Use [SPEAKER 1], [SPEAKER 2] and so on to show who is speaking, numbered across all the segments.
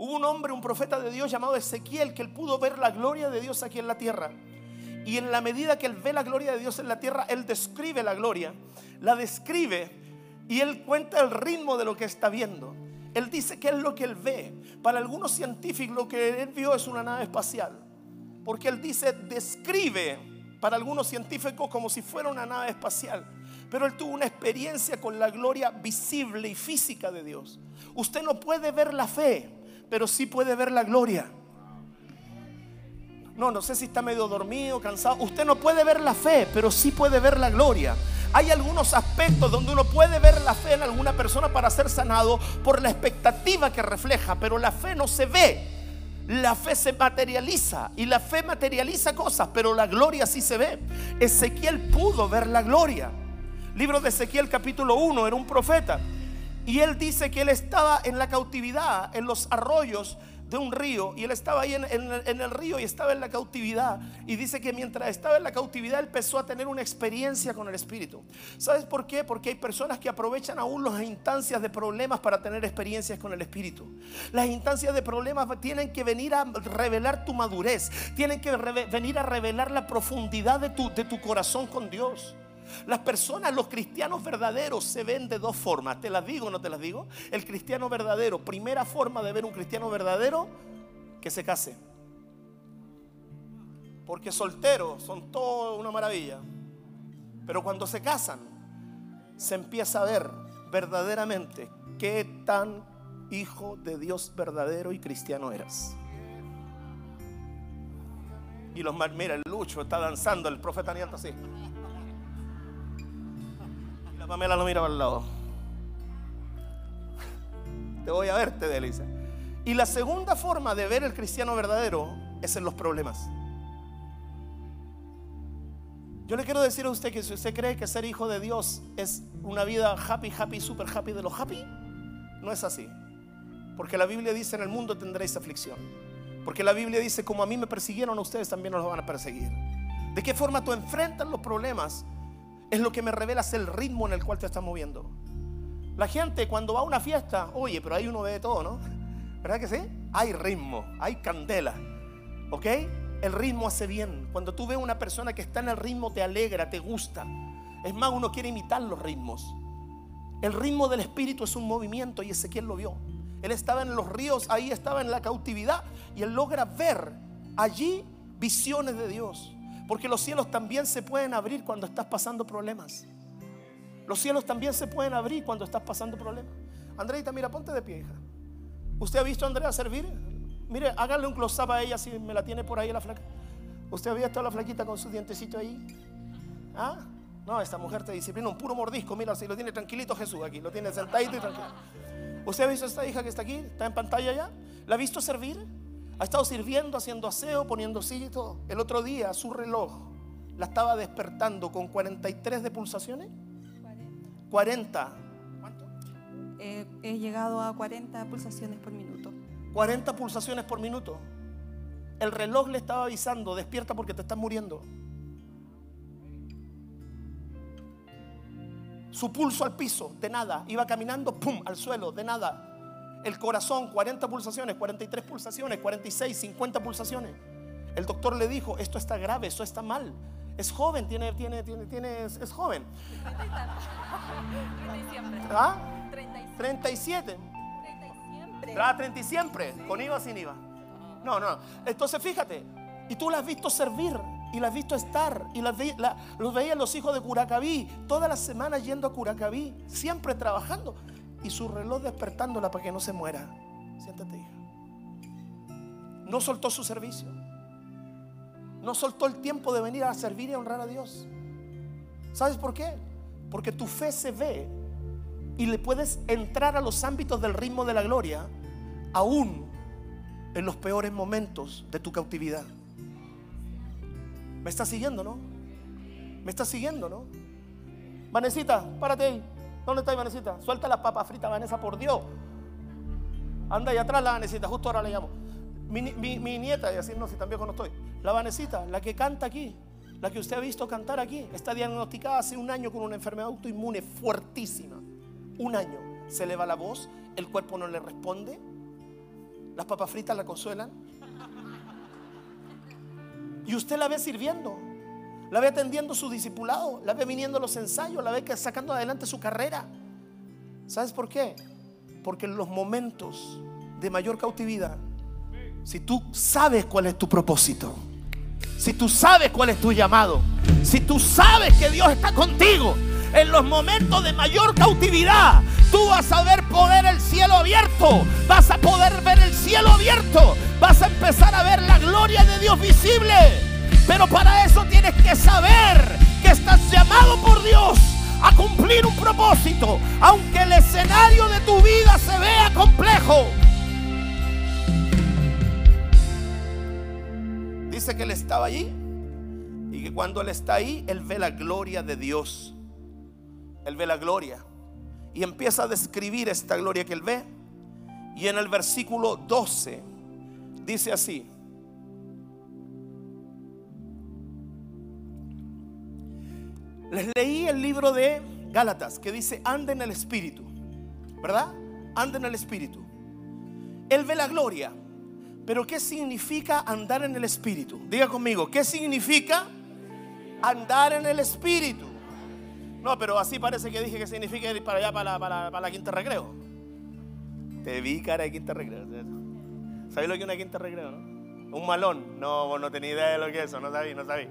[SPEAKER 1] Hubo un hombre, un profeta de Dios llamado Ezequiel, que él pudo ver la gloria de Dios aquí en la tierra. Y en la medida que él ve la gloria de Dios en la tierra, él describe la gloria, la describe y él cuenta el ritmo de lo que está viendo. Él dice que es lo que él ve. Para algunos científicos lo que él vio es una nave espacial. Porque él dice, describe para algunos científicos como si fuera una nave espacial. Pero él tuvo una experiencia con la gloria visible y física de Dios. Usted no puede ver la fe, pero sí puede ver la gloria. No, no sé si está medio dormido, cansado. Usted no puede ver la fe, pero sí puede ver la gloria. Hay algunos aspectos donde uno puede ver la fe en alguna persona para ser sanado por la expectativa que refleja, pero la fe no se ve. La fe se materializa y la fe materializa cosas, pero la gloria sí se ve. Ezequiel pudo ver la gloria. Libro de Ezequiel capítulo 1 era un profeta y él dice que él estaba en la cautividad, en los arroyos de un río, y él estaba ahí en, el río y estaba en la cautividad. Y dice que mientras estaba en la cautividad, él empezó a tener una experiencia con el Espíritu. ¿Sabes por qué? Porque hay personas que aprovechan aún las instancias de problemas para tener experiencias con el Espíritu. Las instancias de problemas tienen que venir a revelar tu madurez, tienen que venir a revelar la profundidad de tu, de tu corazón con Dios. Las personas, los cristianos verdaderos se ven de dos formas. ¿Te las digo o no te las digo? El cristiano verdadero, primera forma de ver un cristiano verdadero, que se case. Porque solteros son todo una maravilla. Pero cuando se casan, se empieza a ver verdaderamente qué tan hijo de Dios verdadero y cristiano eras. Y los mira, el Lucho está danzando, el profeta Nieto así. Pamela lo mira al lado. Te voy a ver, te delicia. Y la segunda forma de ver el cristiano verdadero es en los problemas. Yo le quiero decir a usted que si usted cree que ser hijo de Dios es una vida happy, happy, super happy de los happy, no es así. Porque la Biblia dice en el mundo tendréis aflicción. Porque la Biblia dice como a mí me persiguieron, a ustedes también nos van a perseguir. ¿De qué forma tú enfrentas los problemas? Es lo que me revela el ritmo en el cual te estás moviendo. La gente cuando va a una fiesta, oye, pero ahí uno ve de todo, ¿no? ¿Verdad que sí? Hay ritmo, hay candela. ¿Ok? El ritmo hace bien. Cuando tú ves una persona que está en el ritmo, te alegra, te gusta. Es más, uno quiere imitar los ritmos. El ritmo del espíritu es un movimiento y Ezequiel lo vio. Él estaba en los ríos, ahí estaba en la cautividad y él logra ver allí visiones de Dios. Porque los cielos también se pueden abrir cuando estás pasando problemas. Los cielos también se pueden abrir cuando estás pasando problemas. Andreita, mira, ponte de pie. ¿Usted ha visto a Andrea servir? Mire, hágale un close-up a ella si me la tiene por ahí la flaca. ¿Usted había estado la flaquita con su dientecito ahí? ¿Ah? No, esta mujer te disciplina un puro mordisco. Mira, si lo tiene tranquilito Jesús aquí, lo tiene sentadito y tranquilo. ¿Usted ha visto a esta hija que está aquí? ¿Está en pantalla ya? ¿La ha visto servir? Ha estado sirviendo, haciendo aseo, poniendo silla y todo. El otro día su reloj la estaba despertando con 43 de pulsaciones. 40.
[SPEAKER 2] ¿Cuánto? he llegado a 40 pulsaciones por minuto.
[SPEAKER 1] 40 pulsaciones por minuto. El reloj le estaba avisando, despierta porque te estás muriendo. Su pulso al piso, de nada. Iba caminando, ¡pum!, al suelo, de nada. El corazón, 40 pulsaciones, 43 pulsaciones, 46, 50 pulsaciones. El doctor le dijo, esto está grave, esto está mal. Es joven, tiene, tiene, tiene, tiene es, joven. ¿Ah? 37. 30 y siempre, con IVA sin IVA. No, no. Entonces fíjate, y tú la has visto servir, y la has visto estar, y la, los veían los hijos de Curacaví, todas las semanas yendo a Curacaví, siempre trabajando y su reloj despertándola para que no se muera. Siéntate, hija. No soltó su servicio. No soltó el tiempo de venir a servir y honrar a Dios. ¿Sabes por qué? Porque tu fe se ve y le puedes entrar a los ámbitos del ritmo de la gloria aún en los peores momentos de tu cautividad. ¿Me estás siguiendo, no? ¿Me estás siguiendo, no? Vanesita, párate ahí. ¿Dónde está Vanesita? Suelta las papas fritas, Vanessa, por Dios. Anda ahí atrás la Vanesita, justo ahora le llamo. Mi, nieta, y así no, si también no estoy. La Vanesita, la que canta aquí, la que usted ha visto cantar aquí, está diagnosticada hace un año con una enfermedad autoinmune fuertísima. Un año. Se le va la voz, el cuerpo no le responde. ¿Las papas fritas la consuelan? Y usted la ve sirviendo, la ve atendiendo su discipulado, la ve viniendo a los ensayos, la ve sacando adelante su carrera. ¿Sabes por qué? Porque en los momentos de mayor cautividad, si tú sabes cuál es tu propósito, si tú sabes cuál es tu llamado, si tú sabes que Dios está contigo, en los momentos de mayor cautividad, tú vas a ver poder el cielo abierto, vas a poder ver el cielo abierto, vas a empezar a ver la gloria de Dios visible. Pero para eso tienes que saber que estás llamado por Dios a cumplir un propósito, aunque el escenario de tu vida se vea complejo. Dice que Él estaba allí y que cuando Él está ahí, Él ve la gloria de Dios. Él ve la gloria y empieza a describir esta gloria que Él ve. Y en el versículo 12 dice así. Les leí el libro de Gálatas que dice, anda en el Espíritu, ¿verdad? Anda en el Espíritu. Él ve la gloria, pero ¿qué significa andar en el Espíritu? Diga conmigo, ¿qué significa andar en el Espíritu? No, pero así parece que dije que significa ir para allá, para la, para quinta recreo. Te vi cara de quinta recreo. ¿Sabes lo que es una quinta recreo? No? Un malón. No, no tenía idea de lo que es eso. No sabí, no sabí.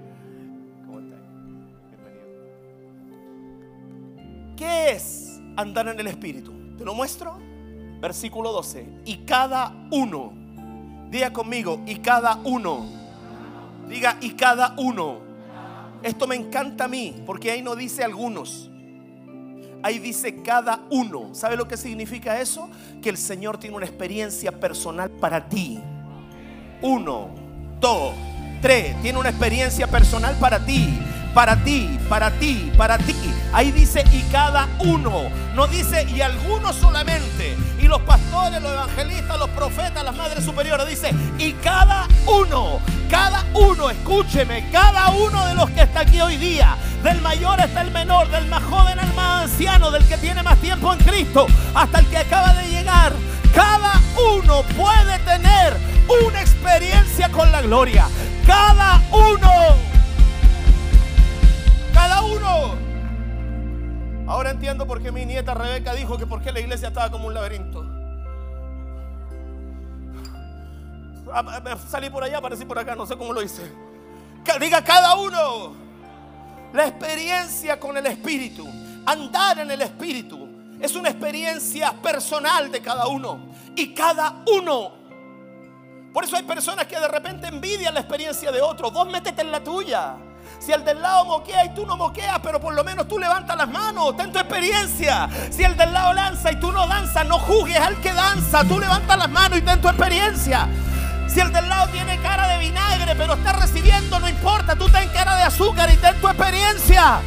[SPEAKER 1] ¿Qué es andar en el Espíritu? Te lo muestro. Versículo 12. Y cada uno. Diga conmigo. Y cada uno. Diga, y cada uno esto me encanta a mí, porque ahí no dice algunos. Ahí dice cada uno. ¿Sabe lo que significa eso? Que el Señor tiene una experiencia personal para ti. Uno, dos, tres. Tiene una experiencia personal para ti para ti, para ti, para ti. Ahí dice y cada uno, no dice y algunos solamente. Y los pastores, los evangelistas, los profetas, las madres superiores, dice y cada uno, cada uno, escúcheme, cada uno de los que está aquí hoy día, del mayor hasta el menor, del más joven al más anciano, del que tiene más tiempo en Cristo, hasta el que acaba de llegar, cada uno puede tener una experiencia con la gloria. Cada uno cada uno. Ahora entiendo por qué mi nieta Rebeca dijo que por qué la iglesia estaba como un laberinto. Ah, ah, salí por allá, aparecí por acá, no sé cómo lo hice. Diga cada uno la experiencia con el Espíritu, andar en el Espíritu. Es una experiencia personal de cada uno. Y cada uno. Por eso hay personas que de repente envidian la experiencia de otros. Vos métete en la tuya. Si el del lado moquea y tú no moqueas, pero por lo menos tú levantas las manos, ten tu experiencia. Si el del lado lanza y tú no danzas, no juzgues al que danza, tú levantas las manos y ten tu experiencia. Si el del lado tiene cara de vinagre, pero está recibiendo, no importa, tú ten cara de azúcar y ten tu experiencia.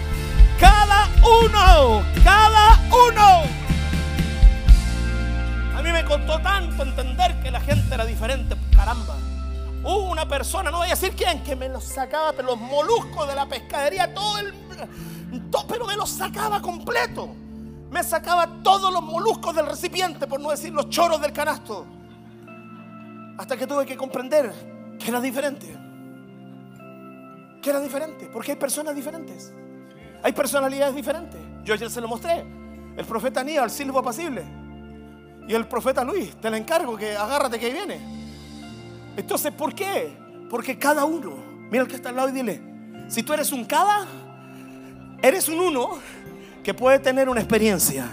[SPEAKER 1] Cada uno, cada uno. A mí me costó tanto entender que la gente era diferente, caramba. Hubo una persona, no voy a decir quién, que me los sacaba, pero los moluscos de la pescadería, todo el. Todo, pero me los sacaba completo. Me sacaba todos los moluscos del recipiente, por no decir los choros del canasto. Hasta que tuve que comprender que era diferente. Que era diferente, porque hay personas diferentes. Hay personalidades diferentes. Yo ayer se lo mostré. El profeta Aníbal, silbo apacible. Y el profeta Luis, te lo encargo que agárrate que ahí viene. Entonces, ¿por qué? Porque cada uno, mira el que está al lado y dile, si tú eres un cada, eres un uno que puede tener una experiencia.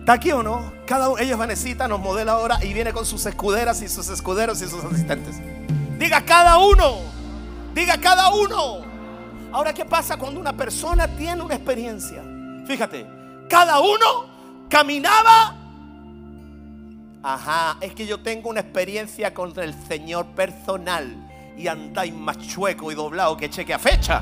[SPEAKER 1] ¿Está aquí o no? Cada uno, ella Vanesita nos modela ahora y viene con sus escuderas y sus escuderos y sus asistentes. Diga cada uno, diga cada uno. Ahora, ¿qué pasa cuando una persona tiene una experiencia? Fíjate, cada uno caminaba Ajá, es que yo tengo una experiencia con el Señor personal y andáis más chueco y doblado que cheque a fecha.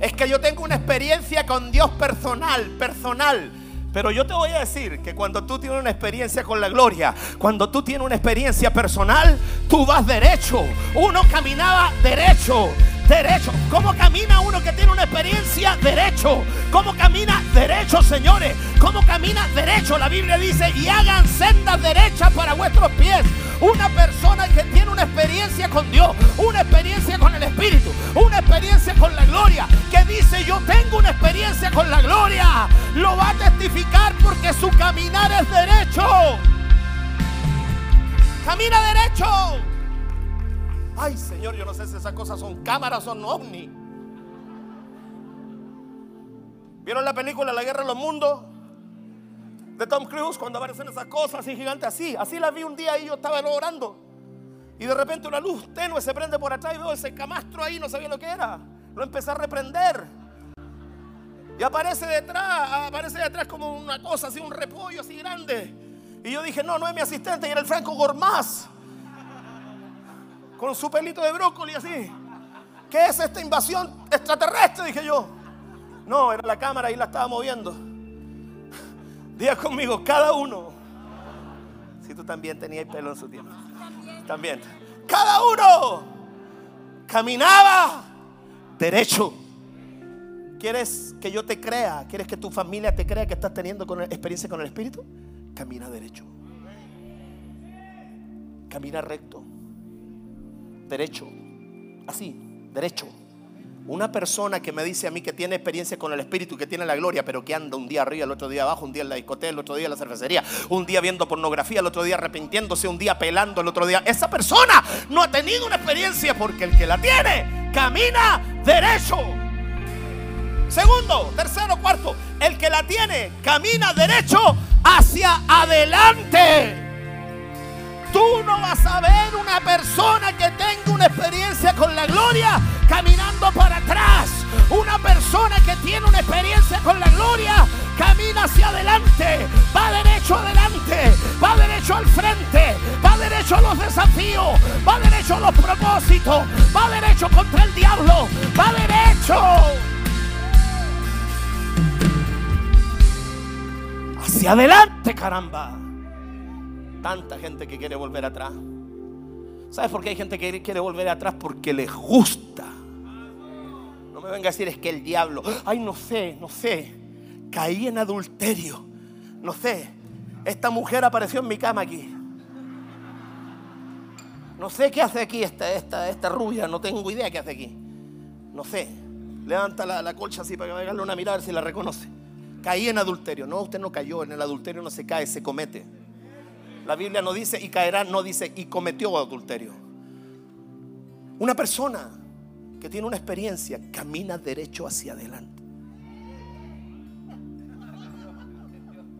[SPEAKER 1] Es que yo tengo una experiencia con Dios personal, personal. Pero yo te voy a decir que cuando tú tienes una experiencia con la gloria, cuando tú tienes una experiencia personal, tú vas derecho. Uno caminaba derecho derecho. ¿Cómo camina uno que tiene una experiencia? Derecho. ¿Cómo camina? Derecho, señores. ¿Cómo camina? Derecho. La Biblia dice, y hagan sendas derechas para nuestros pies. Una persona que tiene una experiencia con Dios, una experiencia con el Espíritu, una experiencia con la gloria, que dice yo tengo una experiencia con la gloria, lo va a testificar porque su caminar es derecho. Camina derecho. Ay, Señor, yo no sé si esas cosas son cámaras son ovni. ¿Vieron la película La Guerra de los Mundos? De Tom Cruise, cuando aparecen esas cosas así gigantes, así. Así la vi un día y yo estaba orando. Y de repente una luz tenue se prende por atrás y veo ese camastro ahí, no sabía lo que era. Lo empecé a reprender. Y aparece detrás, aparece detrás como una cosa así, un repollo así grande. Y yo dije, no, no es mi asistente, y era el Franco Gormaz. Con su pelito de brócoli así. ¿Qué es esta invasión extraterrestre? Dije yo. No, era la cámara y la estaba moviendo. Diga conmigo, cada uno. Si tú también tenías pelo en su tiempo. También. Cada uno caminaba derecho. ¿Quieres que yo te crea? ¿Quieres que tu familia te crea que estás teniendo experiencia con el Espíritu? Camina derecho. Camina recto. Derecho. Así, derecho. Una persona que me dice a mí que tiene experiencia con el Espíritu, que tiene la gloria, pero que anda un día arriba, el otro día abajo, un día en la discoteca, el otro día en la cervecería, un día viendo pornografía, el otro día arrepintiéndose, un día pelando, el otro día. Esa persona no ha tenido una experiencia porque el que la tiene camina derecho. Segundo, tercero, cuarto, el que la tiene camina derecho hacia adelante. Tú no vas a ver una persona que tenga una experiencia con la gloria caminando para atrás. Una persona que tiene una experiencia con la gloria camina hacia adelante, va derecho adelante, va derecho al frente, va derecho a los desafíos, va derecho a los propósitos, va derecho contra el diablo, va derecho. Hacia adelante, caramba. Tanta gente que quiere volver atrás. ¿Sabes por qué hay gente que quiere volver atrás? Porque les gusta. No me venga a decir es que el diablo, ay, no sé, no sé. Caí en adulterio. No sé. Esta mujer apareció en mi cama aquí. No sé qué hace aquí esta, esta, esta rubia. No tengo idea qué hace aquí. No sé. Levanta la, la colcha así para que me una mirada si la reconoce. Caí en adulterio. No, usted no cayó. En el adulterio no se cae, se comete. La Biblia no dice y caerá, no dice y cometió adulterio. Una persona que tiene una experiencia camina derecho hacia adelante.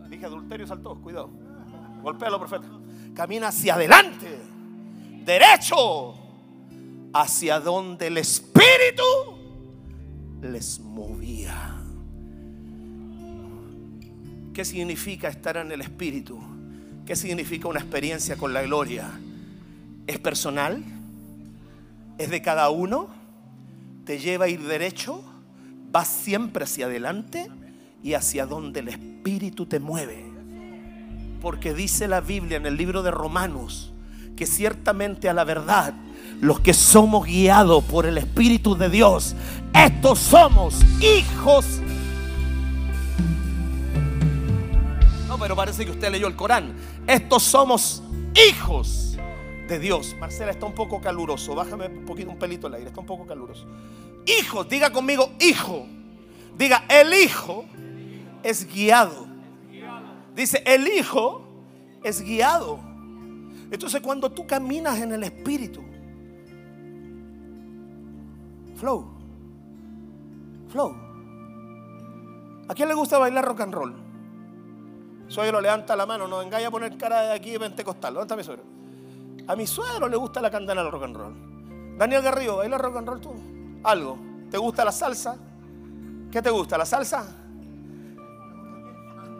[SPEAKER 1] Dije adulterio saltó, cuidado. Golpéalo, profeta. Camina hacia adelante, derecho, hacia donde el Espíritu les movía. ¿Qué significa estar en el Espíritu? ¿Qué significa una experiencia con la gloria? ¿Es personal? ¿Es de cada uno? ¿Te lleva a ir derecho? ¿Vas siempre hacia adelante y hacia donde el Espíritu te mueve? Porque dice la Biblia en el libro de Romanos que ciertamente a la verdad los que somos guiados por el Espíritu de Dios, estos somos hijos pero parece que usted leyó el Corán. Estos somos hijos de Dios. Marcela está un poco caluroso. Bájame un poquito un pelito el aire. Está un poco caluroso. Hijos, diga conmigo, hijo. Diga, el hijo es guiado. Dice, el hijo es guiado. Entonces cuando tú caminas en el espíritu, flow, flow. ¿A quién le gusta bailar rock and roll? Suegro, levanta la mano, no vengáis a poner cara de aquí pentecostal. ¿Dónde está mi suegro? A mi suegro le gusta la candela al rock and roll. Daniel Garrido, ¿baila rock and roll tú? Algo. ¿Te gusta la salsa? ¿Qué te gusta? ¿La salsa?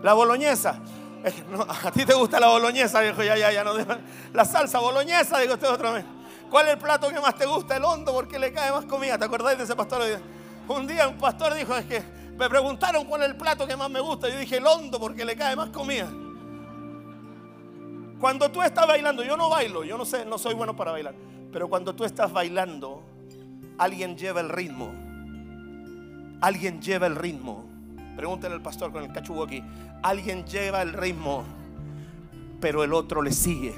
[SPEAKER 1] La boloñesa. a ti te gusta la boloñesa, viejo, ya, ya, ya. No, la salsa boloñesa, digo usted otra vez. ¿Cuál es el plato que más te gusta? El hondo, porque le cae más comida. ¿Te acordáis de ese pastor? Un día un pastor dijo, es que me preguntaron cuál es el plato que más me gusta. Yo dije el hondo porque le cae más comida. Cuando tú estás bailando, yo no bailo, yo no sé, no soy bueno para bailar. Pero cuando tú estás bailando, alguien lleva el ritmo. Alguien lleva el ritmo. Pregúntale al pastor con el cachugo aquí. Alguien lleva el ritmo, pero el otro le sigue.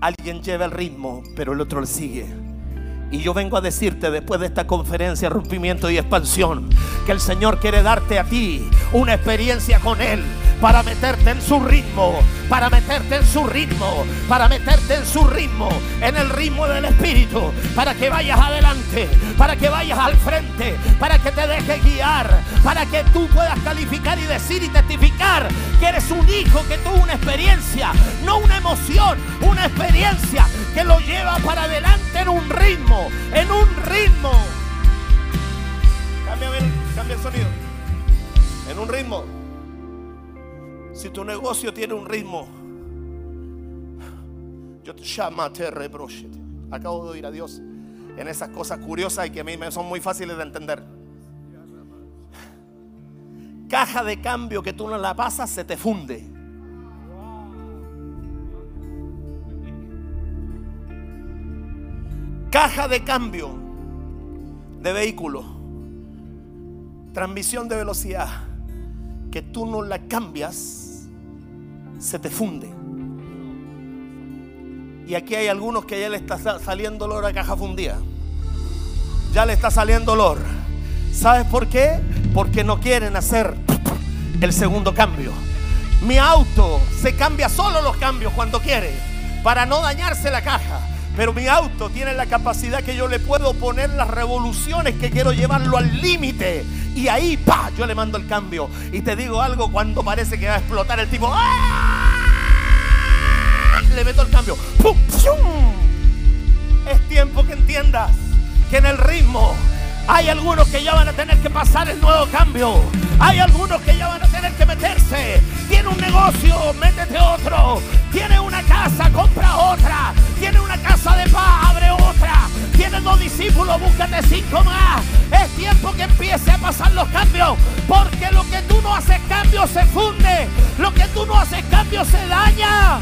[SPEAKER 1] alguien lleva el ritmo, pero el otro le sigue. Y yo vengo a decirte después de esta conferencia, rompimiento y expansión, que el Señor quiere darte a ti una experiencia con Él para meterte en su ritmo, para meterte en su ritmo, para meterte en su ritmo, en el ritmo del Espíritu, para que vayas adelante, para que vayas al frente, para que te dejes guiar, para que tú puedas calificar y decir y testificar que eres un hijo que tuvo una experiencia, no una emoción, una experiencia que lo lleva para adelante en un ritmo, en un ritmo. Cambia, el sonido. En un ritmo. Si tu negocio tiene un ritmo, yo te llamo Acabo de oír a Dios en esas cosas curiosas y que a mí me son muy fáciles de entender. Caja de cambio que tú no la pasas se te funde. Caja de cambio de vehículo. Transmisión de velocidad. Que tú no la cambias se te funde. Y aquí hay algunos que ya le está saliendo olor a caja fundida. Ya le está saliendo olor. ¿Sabes por qué? Porque no quieren hacer el segundo cambio. Mi auto se cambia solo los cambios cuando quiere, para no dañarse la caja. Pero mi auto tiene la capacidad que yo le puedo poner las revoluciones que quiero llevarlo al límite. Y ahí, pa, yo le mando el cambio. Y te digo algo cuando parece que va a explotar el tipo. ¡ah! Le meto el cambio. Es tiempo que entiendas que en el ritmo hay algunos que ya van a tener que pasar el nuevo cambio. Hay algunos que ya van a tener que meterse. Tiene un negocio, métete otro. Tiene una casa, compra otra. Tiene una casa de paz, abre otra. Tiene dos discípulos, búscate cinco más. Es tiempo que empiece a pasar los cambios. Porque lo que tú no haces cambio se funde. Lo que tú no haces cambio se daña.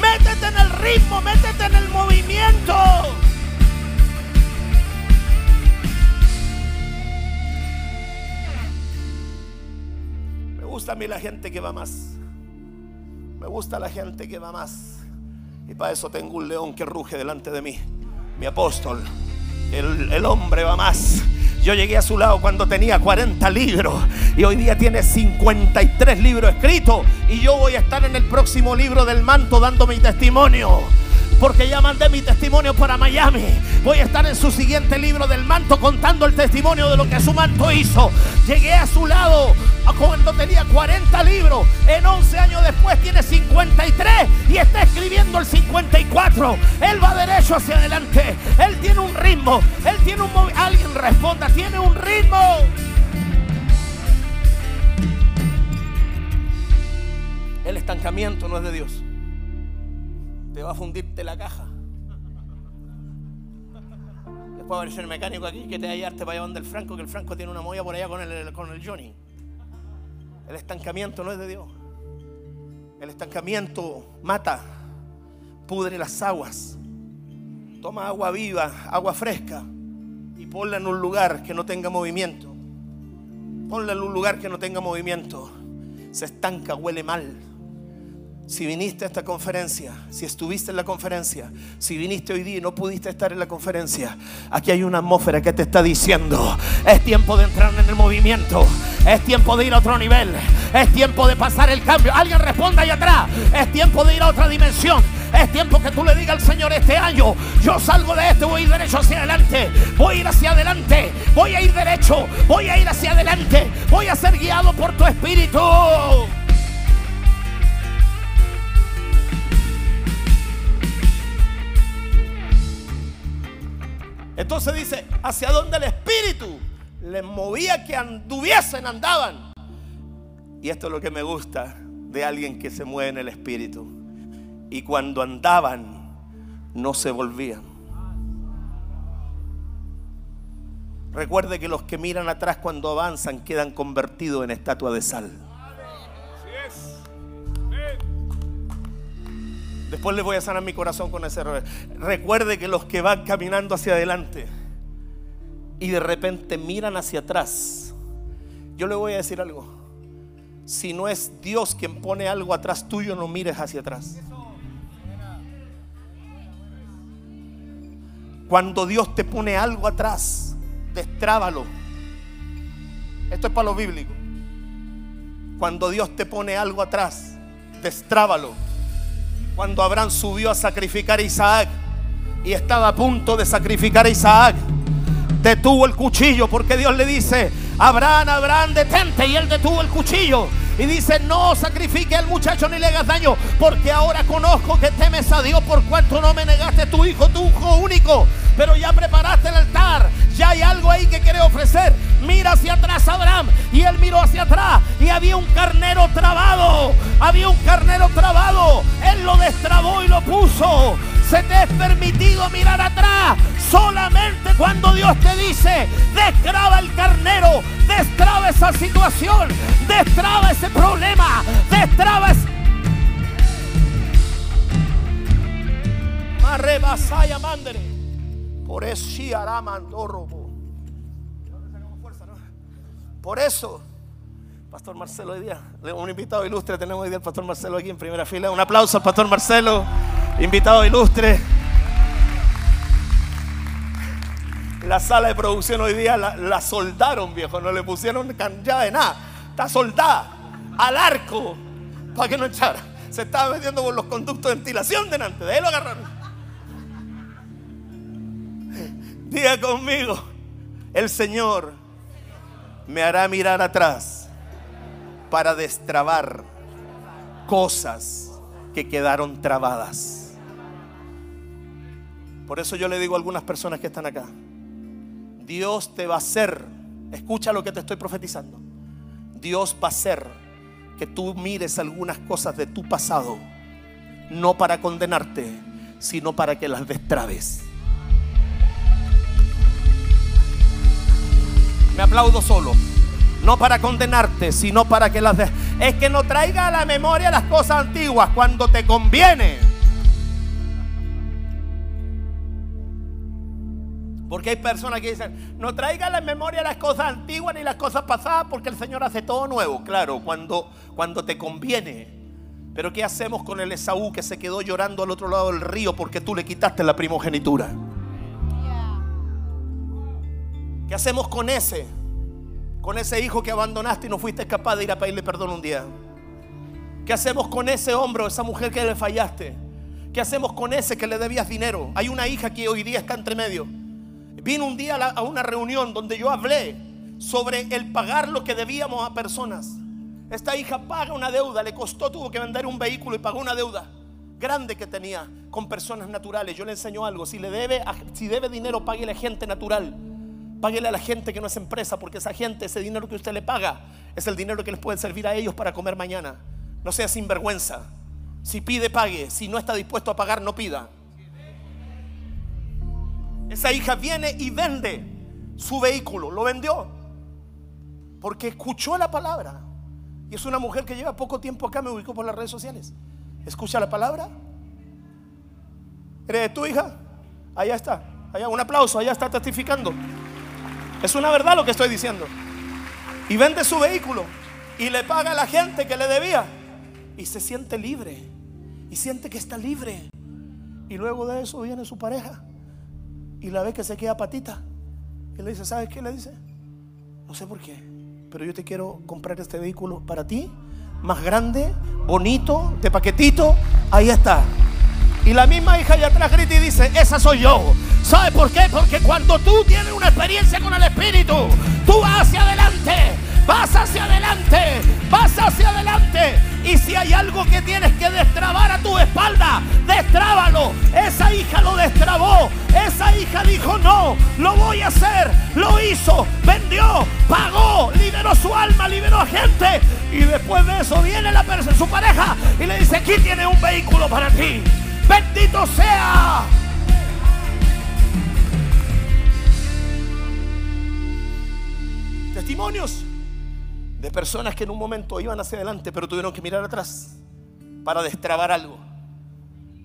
[SPEAKER 1] Métete en el ritmo, métete en el movimiento. Gusta a mí la gente que va más. Me gusta la gente que va más. Y para eso tengo un león que ruge delante de mí. Mi apóstol. El, el hombre va más. Yo llegué a su lado cuando tenía 40 libros y hoy día tiene 53 libros escritos y yo voy a estar en el próximo libro del manto dando mi testimonio porque ya mandé mi testimonio para Miami. Voy a estar en su siguiente libro del manto contando el testimonio de lo que su manto hizo. Llegué a su lado cuando tenía 40 libros. En 11 años después tiene 53 y está escribiendo el 54. Él va derecho hacia adelante. Él tiene un ritmo. Él tiene un Alguien responda, tiene un ritmo. El estancamiento no es de Dios te va a fundirte la caja. Después va a el mecánico aquí que te va a llevarte para allá donde el Franco, que el Franco tiene una molla por allá con el, con el Johnny. El estancamiento no es de Dios. El estancamiento mata, pudre las aguas. Toma agua viva, agua fresca y ponla en un lugar que no tenga movimiento. Ponla en un lugar que no tenga movimiento. Se estanca, huele mal. Si viniste a esta conferencia, si estuviste en la conferencia, si viniste hoy día y no pudiste estar en la conferencia, aquí hay una atmósfera que te está diciendo, es tiempo de entrar en el movimiento, es tiempo de ir a otro nivel, es tiempo de pasar el cambio. Alguien responda ahí atrás, es tiempo de ir a otra dimensión, es tiempo que tú le digas al Señor este año, yo salgo de esto, voy a ir derecho hacia adelante, voy a ir hacia adelante, voy a ir derecho, voy a ir hacia adelante, voy a ser guiado por tu espíritu. Entonces dice, hacia donde el Espíritu les movía que anduviesen, andaban. Y esto es lo que me gusta de alguien que se mueve en el Espíritu. Y cuando andaban, no se volvían. Recuerde que los que miran atrás cuando avanzan quedan convertidos en estatua de sal. Después les voy a sanar mi corazón con ese error. Recuerde que los que van caminando hacia adelante y de repente miran hacia atrás, yo le voy a decir algo. Si no es Dios quien pone algo atrás tuyo, no mires hacia atrás. Cuando Dios te pone algo atrás, destrábalo. Esto es para lo bíblico. Cuando Dios te pone algo atrás, destrábalo. Cuando Abraham subió a sacrificar a Isaac y estaba a punto de sacrificar a Isaac, detuvo el cuchillo porque Dios le dice, Abraham, Abraham, detente. Y él detuvo el cuchillo. Y dice, no sacrifique al muchacho ni le hagas daño, porque ahora conozco que temes a Dios por cuanto no me negaste tu hijo, tu hijo único. Pero ya preparaste el altar, ya hay algo ahí que quiere ofrecer. Mira hacia atrás Abraham y él miró hacia atrás y había un carnero trabado, había un carnero trabado. Lo destrabó y lo puso. Se te es permitido mirar atrás solamente cuando Dios te dice, destraba el carnero, destraba esa situación, destraba ese problema, destraba ese... Marrebasaya mandere. Por eso. Por eso, Pastor Marcelo hoy día, un invitado ilustre tenemos hoy día al Pastor Marcelo aquí en primera fila. Un aplauso al Pastor Marcelo, invitado ilustre. La sala de producción hoy día la, soldaron, viejo, no le pusieron llave, nada. Está soldada al arco para que no echara. Se estaba metiendo por los conductos de ventilación delante, de él lo agarraron. Diga conmigo, el Señor me hará mirar atrás para destrabar cosas que quedaron trabadas. Por eso yo le digo a algunas personas que están acá, Dios te va a hacer, escucha lo que te estoy profetizando, Dios va a hacer que tú mires algunas cosas de tu pasado, no para condenarte, sino para que las destrabes. Me aplaudo solo. No para condenarte, sino para que las... Es que no traiga a la memoria las cosas antiguas cuando te conviene. Porque hay personas que dicen, no traiga a la memoria las cosas antiguas ni las cosas pasadas porque el Señor hace todo nuevo. Claro, cuando, cuando te conviene. Pero ¿qué hacemos con el Esaú que se quedó llorando al otro lado del río porque tú le quitaste la primogenitura? ¿Qué hacemos con ese? Con ese hijo que abandonaste y no fuiste capaz de ir a pedirle perdón un día. ¿Qué hacemos con ese hombre esa mujer que le fallaste? ¿Qué hacemos con ese que le debías dinero? Hay una hija que hoy día está entre medio. Vino un día a una reunión donde yo hablé sobre el pagar lo que debíamos a personas. Esta hija paga una deuda, le costó, tuvo que vender un vehículo y pagó una deuda grande que tenía con personas naturales. Yo le enseño algo, si le debe, debe dinero, pague a gente natural. Páguele a la gente que no es empresa, porque esa gente, ese dinero que usted le paga, es el dinero que les puede servir a ellos para comer mañana. No sea sinvergüenza. Si pide, pague. Si no está dispuesto a pagar, no pida. Esa hija viene y vende su vehículo. Lo vendió. Porque escuchó la palabra. Y es una mujer que lleva poco tiempo acá, me ubicó por las redes sociales. Escucha la palabra. ¿Eres tu hija? Allá está. Allá, un aplauso, allá está testificando. Es una verdad lo que estoy diciendo. Y vende su vehículo y le paga a la gente que le debía. Y se siente libre. Y siente que está libre. Y luego de eso viene su pareja. Y la ve que se queda patita. Y le dice, ¿sabes qué? Le dice, no sé por qué. Pero yo te quiero comprar este vehículo para ti. Más grande, bonito, de paquetito. Ahí está. Y la misma hija allá atrás grita y dice, esa soy yo. ¿Sabe por qué? Porque cuando tú tienes una experiencia con el Espíritu, tú vas hacia adelante, vas hacia adelante, vas hacia adelante. Y si hay algo que tienes que destrabar a tu espalda, destrábalo. Esa hija lo destrabó. Esa hija dijo, no, lo voy a hacer. Lo hizo, vendió, pagó, liberó su alma, liberó a gente. Y después de eso viene la su pareja y le dice, aquí tiene un vehículo para ti. Bendito sea. Testimonios de personas que en un momento iban hacia adelante, pero tuvieron que mirar atrás para destrabar algo.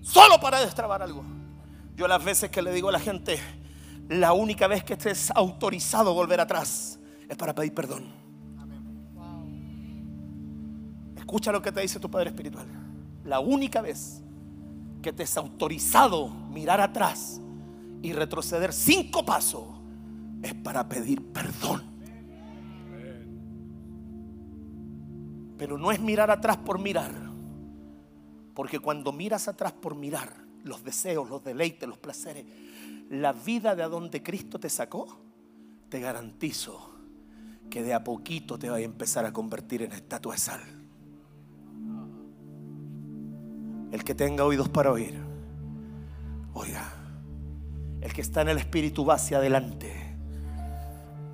[SPEAKER 1] Solo para destrabar algo. Yo las veces que le digo a la gente, la única vez que estés autorizado a volver atrás es para pedir perdón. Escucha lo que te dice tu Padre Espiritual. La única vez que te es autorizado mirar atrás y retroceder cinco pasos es para pedir perdón. Pero no es mirar atrás por mirar. Porque cuando miras atrás por mirar, los deseos, los deleites, los placeres, la vida de donde Cristo te sacó, te garantizo que de a poquito te va a empezar a convertir en estatua de sal. El que tenga oídos para oír, oiga, el que está en el Espíritu va hacia adelante,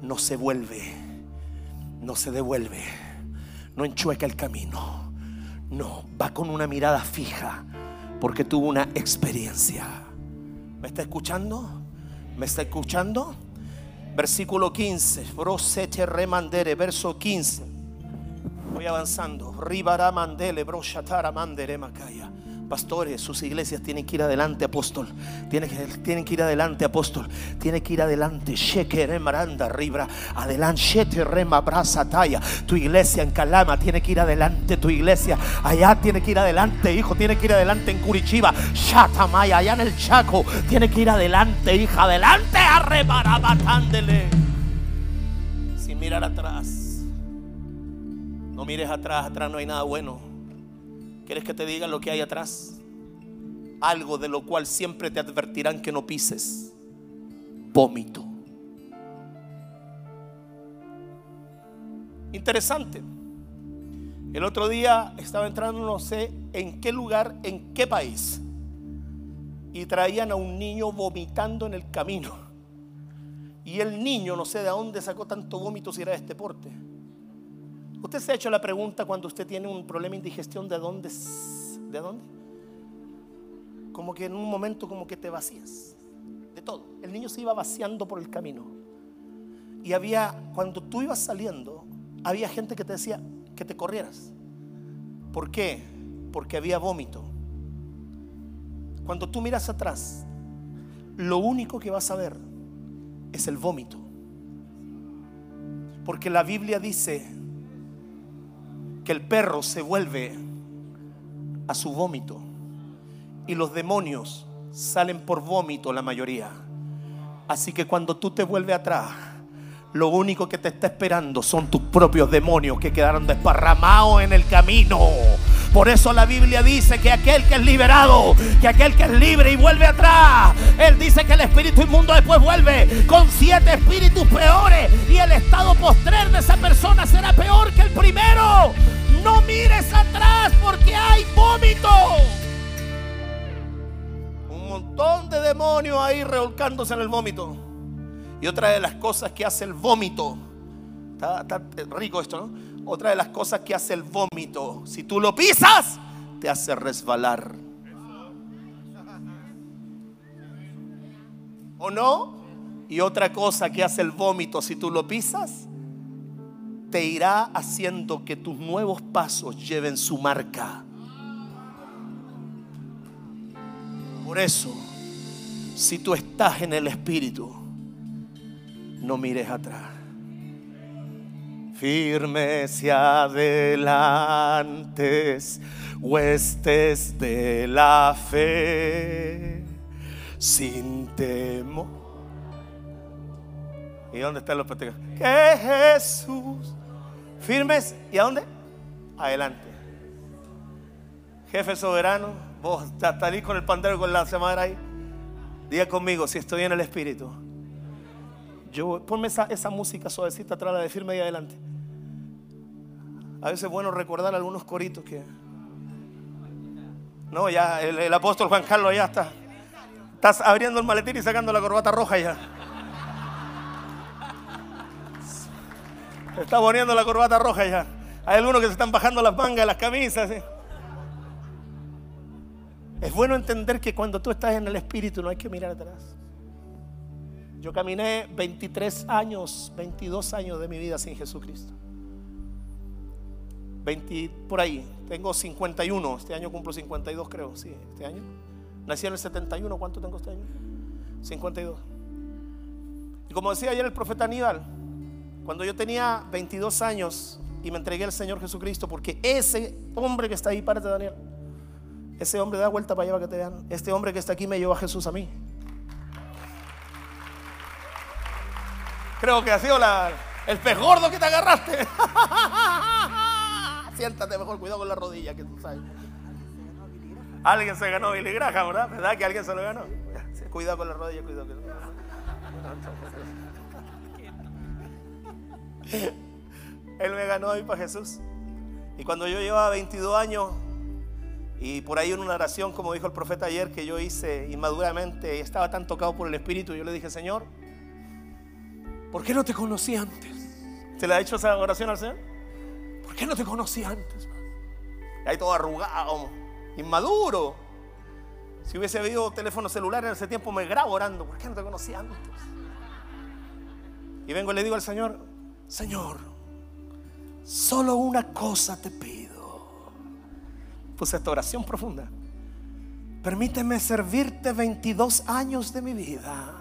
[SPEAKER 1] no se vuelve, no se devuelve, no enchueca el camino, no, va con una mirada fija porque tuvo una experiencia. ¿Me está escuchando? ¿Me está escuchando? Versículo 15. Brosete remandere, verso 15. Voy avanzando. Ribara mandele, broshatara mandere macaya. Pastores, sus iglesias tienen que ir adelante, apóstol. Tienen que, tienen que ir adelante, apóstol. Tienen que ir adelante. Maranda ribra. Adelante, rema talla. Tu iglesia en Calama tiene que ir adelante. Tu iglesia allá tiene que ir adelante, hijo. Tiene que ir adelante en Curitiba. Shatamaya, allá en el Chaco. Tiene que ir adelante, hija. Adelante, arrebarabatándele. Sin mirar atrás. No mires atrás, atrás no hay nada bueno. ¿Quieres que te diga lo que hay atrás? Algo de lo cual siempre te advertirán que no pises. Vómito. Interesante. El otro día estaba entrando, no sé en qué lugar, en qué país. Y traían a un niño vomitando en el camino. Y el niño, no sé de dónde sacó tanto vómito si era de este porte. ¿Usted se ha hecho la pregunta cuando usted tiene un problema de indigestión de dónde? ¿De dónde? Como que en un momento como que te vacías de todo. El niño se iba vaciando por el camino. Y había, cuando tú ibas saliendo, había gente que te decía que te corrieras. ¿Por qué? Porque había vómito. Cuando tú miras atrás, lo único que vas a ver es el vómito. Porque la Biblia dice que el perro se vuelve a su vómito y los demonios salen por vómito la mayoría. Así que cuando tú te vuelves atrás, lo único que te está esperando son tus propios demonios que quedaron desparramados en el camino. Por eso la Biblia dice que aquel que es liberado, que aquel que es libre y vuelve atrás, Él dice que el espíritu inmundo después vuelve con siete espíritus peores y el estado postrer de esa persona será peor que el primero. No mires atrás porque hay vómito. Un montón de demonios ahí revolcándose en el vómito. Y otra de las cosas que hace el vómito, está, rico esto, ¿no? Otra de las cosas que hace el vómito, si tú lo pisas, te hace resbalar. ¿O no? Y otra cosa que hace el vómito, si tú lo pisas, te irá haciendo que tus nuevos pasos lleven su marca. Por eso, si tú estás en el Espíritu, no mires atrás firmes y adelantes, huestes de la fe, sin temor. ¿Y dónde están los pescadores? Que Jesús, firmes, ¿y a dónde? Adelante. Jefe soberano, vos ahí con el pandero con la semana ahí. Diga conmigo si estoy en el Espíritu yo, ponme esa, esa música suavecita atrás, la de firme y adelante. A veces es bueno recordar algunos coritos que. No, ya el, apóstol Juan Carlos ya está. Estás abriendo el maletín y sacando la corbata roja ya. Está poniendo la corbata roja ya. Hay algunos que se están bajando las mangas las camisas. Es bueno entender que cuando tú estás en el espíritu no hay que mirar atrás. Yo caminé 23 años, 22 años de mi vida sin Jesucristo. 20, por ahí, tengo 51, este año cumplo 52 creo, sí, este año. Nací en el 71, ¿cuánto tengo este año? 52. Y como decía ayer el profeta Aníbal, cuando yo tenía 22 años y me entregué al Señor Jesucristo, porque ese hombre que está ahí, párate Daniel, ese hombre da vuelta para allá para que te vean, este hombre que está aquí me llevó a Jesús a mí. Creo que ha sido la, el pez gordo que te agarraste. Siéntate mejor, cuidado con la rodilla, que tú sabes. Alguien se ganó Billy Graham, ¿verdad? ¿Verdad que alguien se lo ganó? Cuidado con la rodilla, cuidado con la Él me ganó ahí para Jesús. Y cuando yo llevaba 22 años, y por ahí en una oración, como dijo el profeta ayer, que yo hice inmaduramente, y estaba tan tocado por el Espíritu, yo le dije, Señor, ¿por qué no te conocí antes? ¿Se le ha hecho esa oración al Señor? ¿Por qué no te conocí antes? Y ahí todo arrugado, inmaduro. Si hubiese habido teléfono celular en ese tiempo, me grabo orando. ¿Por qué no te conocí antes? Y vengo y le digo al Señor, Señor, solo una cosa te pido. Puse esta oración profunda. Permíteme servirte 22 años de mi vida.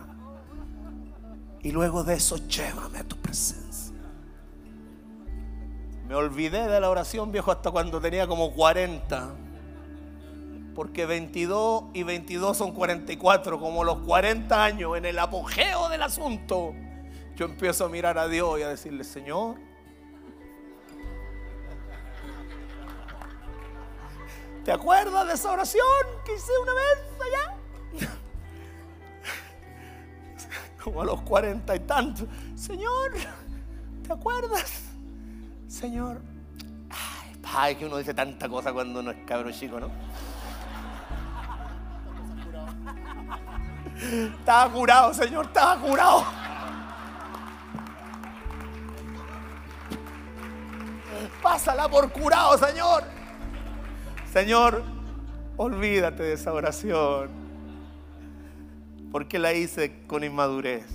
[SPEAKER 1] Y luego de eso, llévame a tu presencia. Me olvidé de la oración, viejo, hasta cuando tenía como 40. Porque 22 y 22 son 44, como los 40 años, en el apogeo del asunto. Yo empiezo a mirar a Dios y a decirle, Señor, ¿te acuerdas de esa oración que hice una vez allá? Como a los 40 y tantos. Señor, ¿te acuerdas? Señor, ay, que uno dice tanta cosa cuando uno es cabrón chico, ¿no? Estaba curado, Señor, estaba curado. Pásala por curado, Señor. Señor, olvídate de esa oración. Porque la hice con inmadurez.